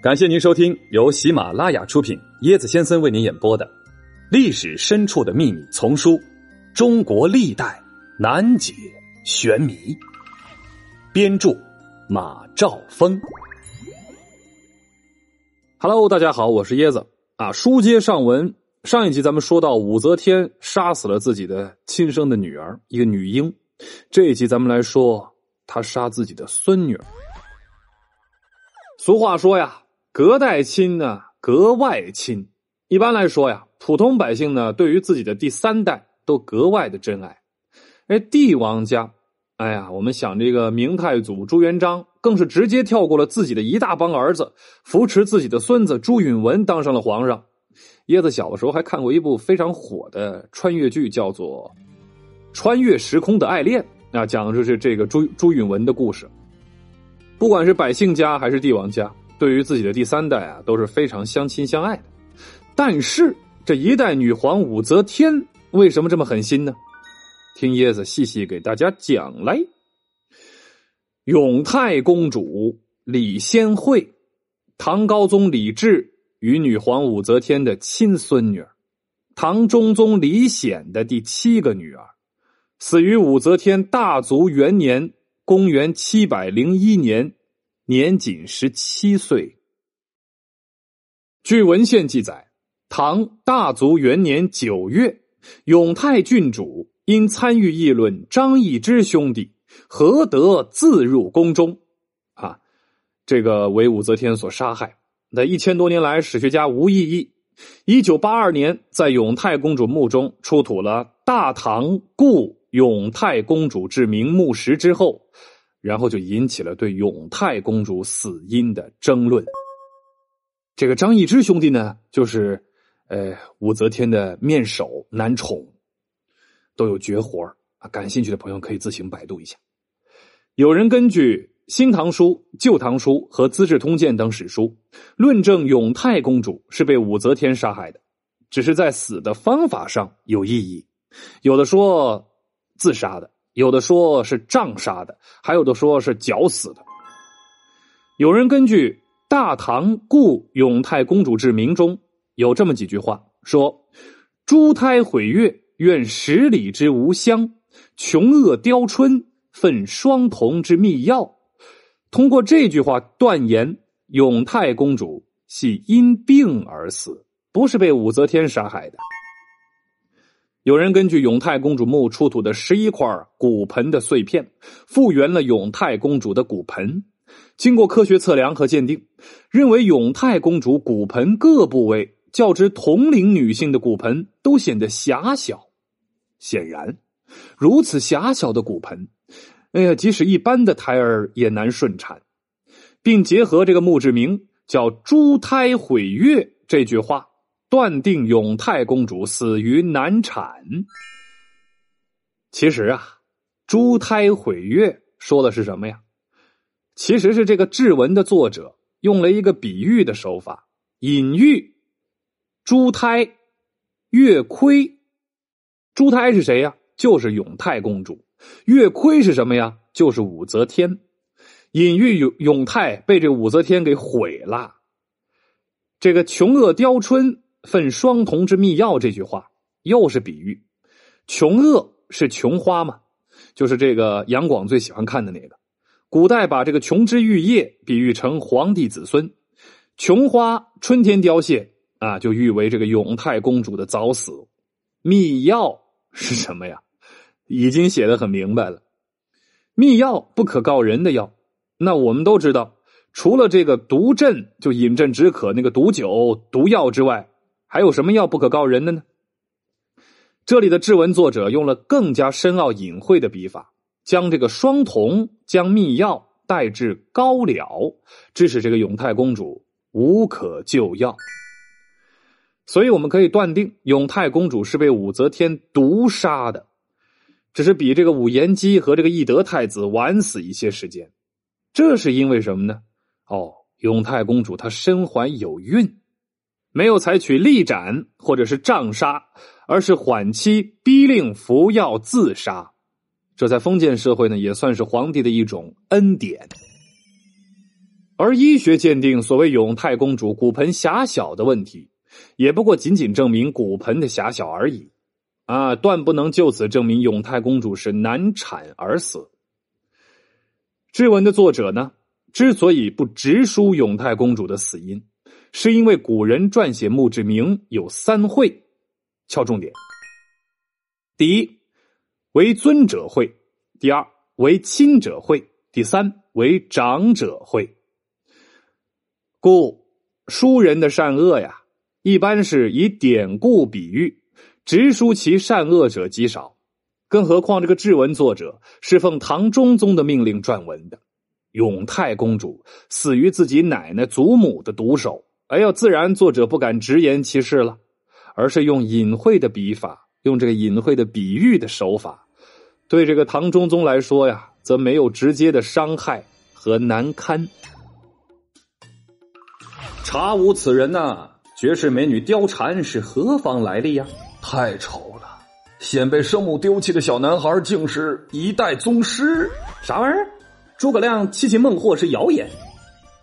感谢您收听由喜马拉雅出品、椰子先生为您演播的《历史深处的秘密》丛书《中国历代难解玄谜》，编著马兆峰。Hello，大家好，我是椰子啊。书接上文，上一集咱们说到武则天杀死了自己的亲生的女儿，一个女婴。这一集咱们来说，她杀自己的孙女儿。俗话说呀。隔代亲呢，格外亲。一般来说呀，普通百姓呢，对于自己的第三代都格外的珍爱。哎，帝王家，哎呀，我们想这个明太祖朱元璋，更是直接跳过了自己的一大帮儿子，扶持自己的孙子朱允文当上了皇上。椰子小的时候还看过一部非常火的穿越剧，叫做《穿越时空的爱恋》，啊，讲的就是这个朱朱允文的故事。不管是百姓家还是帝王家。对于自己的第三代啊，都是非常相亲相爱的。但是这一代女皇武则天为什么这么狠心呢？听椰子细细给大家讲来。永泰公主李仙惠，唐高宗李治与女皇武则天的亲孙女儿，唐中宗李显的第七个女儿，死于武则天大族元年（公元七百零一年）。年仅十七岁。据文献记载，唐大族元年九月，永泰郡主因参与议论张易之兄弟何得自入宫中，啊，这个为武则天所杀害。那一千多年来，史学家无异议。一九八二年，在永泰公主墓中出土了大唐故永泰公主之名墓石之后。然后就引起了对永泰公主死因的争论。这个张易之兄弟呢，就是呃武则天的面首男宠，都有绝活啊。感兴趣的朋友可以自行百度一下。有人根据《新唐书》《旧唐书》和《资治通鉴》等史书，论证永泰公主是被武则天杀害的，只是在死的方法上有异议。有的说自杀的。有的说是杖杀的，还有的说是绞死的。有人根据《大唐故永泰公主志铭》中有这么几句话说：“珠胎毁月，愿十里之无香；琼萼雕春，奋双瞳之密钥。”通过这句话断言，永泰公主系因病而死，不是被武则天杀害的。有人根据永泰公主墓出土的十一块骨盆的碎片，复原了永泰公主的骨盆。经过科学测量和鉴定，认为永泰公主骨盆各部位较之同龄女性的骨盆都显得狭小。显然，如此狭小的骨盆，哎呀，即使一般的胎儿也难顺产。并结合这个墓志铭叫“珠胎毁月”这句话。断定永泰公主死于难产。其实啊，珠胎毁月说的是什么呀？其实是这个志文的作者用了一个比喻的手法，隐喻珠胎月亏。珠胎是谁呀？就是永泰公主。月亏是什么呀？就是武则天。隐喻永永泰被这武则天给毁了。这个琼萼雕春。奋双瞳之密钥这句话又是比喻，琼萼是琼花嘛，就是这个杨广最喜欢看的那个。古代把这个琼枝玉叶比喻成皇帝子孙，琼花春天凋谢啊，就誉为这个永泰公主的早死。密钥是什么呀？已经写的很明白了，密钥不可告人的药。那我们都知道，除了这个毒鸩就饮鸩止渴那个毒酒毒药之外。还有什么药不可告人的呢？这里的质文作者用了更加深奥隐晦的笔法，将这个双瞳将密药代至高了，致使这个永泰公主无可救药。所以我们可以断定，永泰公主是被武则天毒杀的，只是比这个武延基和这个懿德太子晚死一些时间。这是因为什么呢？哦，永泰公主她身怀有孕。没有采取力斩或者是杖杀，而是缓期逼令服药自杀，这在封建社会呢也算是皇帝的一种恩典。而医学鉴定所谓永泰公主骨盆狭小的问题，也不过仅仅证明骨盆的狭小而已，啊，断不能就此证明永泰公主是难产而死。志文的作者呢，之所以不直书永泰公主的死因，是因为古人撰写墓志铭有三会，敲重点：第一，为尊者会；第二，为亲者会；第三，为长者会。故书人的善恶呀，一般是以典故比喻，直书其善恶者极少。更何况这个志文作者是奉唐中宗的命令撰文的，永泰公主死于自己奶奶祖母的毒手，哎呦，自然作者不敢直言其事了，而是用隐晦的笔法，用这个隐晦的比喻的手法，对这个唐中宗来说呀，则没有直接的伤害和难堪。查无此人呐！绝世美女貂蝉是何方来历呀？太丑了！先被生母丢弃的小男孩，竟是一代宗师？啥玩意儿？诸葛亮七擒孟获是谣言？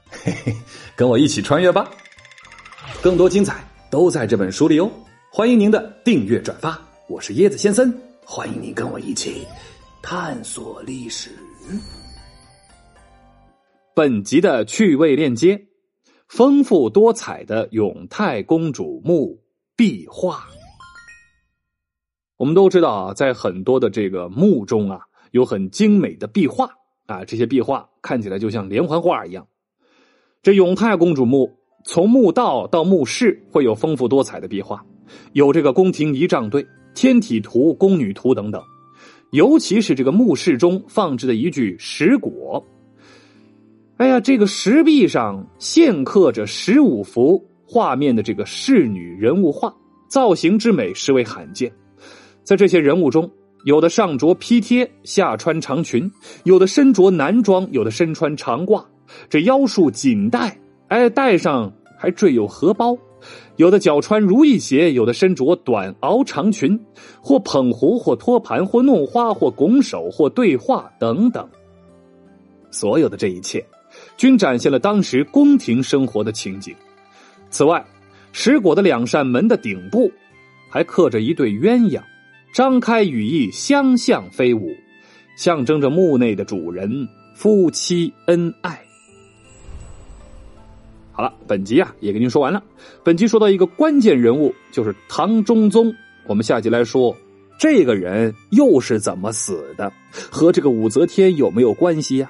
嘿嘿，跟我一起穿越吧！更多精彩都在这本书里哦！欢迎您的订阅转发。我是椰子先生，欢迎您跟我一起探索历史。本集的趣味链接。丰富多彩的永泰公主墓壁画。我们都知道啊，在很多的这个墓中啊，有很精美的壁画啊，这些壁画看起来就像连环画一样。这永泰公主墓从墓道到墓室会有丰富多彩的壁画，有这个宫廷仪仗队、天体图、宫女图等等，尤其是这个墓室中放置的一具石椁。哎呀，这个石壁上现刻着十五幅画面的这个仕女人物画，造型之美实为罕见。在这些人物中，有的上着披贴，下穿长裙；有的身着男装，有的身穿长褂，这腰束锦带，哎，带上还缀有荷包；有的脚穿如意鞋，有的身着短袄长裙，或捧壶，或托盘，或弄花，或拱手，或对话等等。所有的这一切。均展现了当时宫廷生活的情景。此外，石椁的两扇门的顶部还刻着一对鸳鸯，张开羽翼，相向飞舞，象征着墓内的主人夫妻恩爱。好了，本集啊也跟您说完了。本集说到一个关键人物，就是唐中宗。我们下集来说，这个人又是怎么死的，和这个武则天有没有关系呀？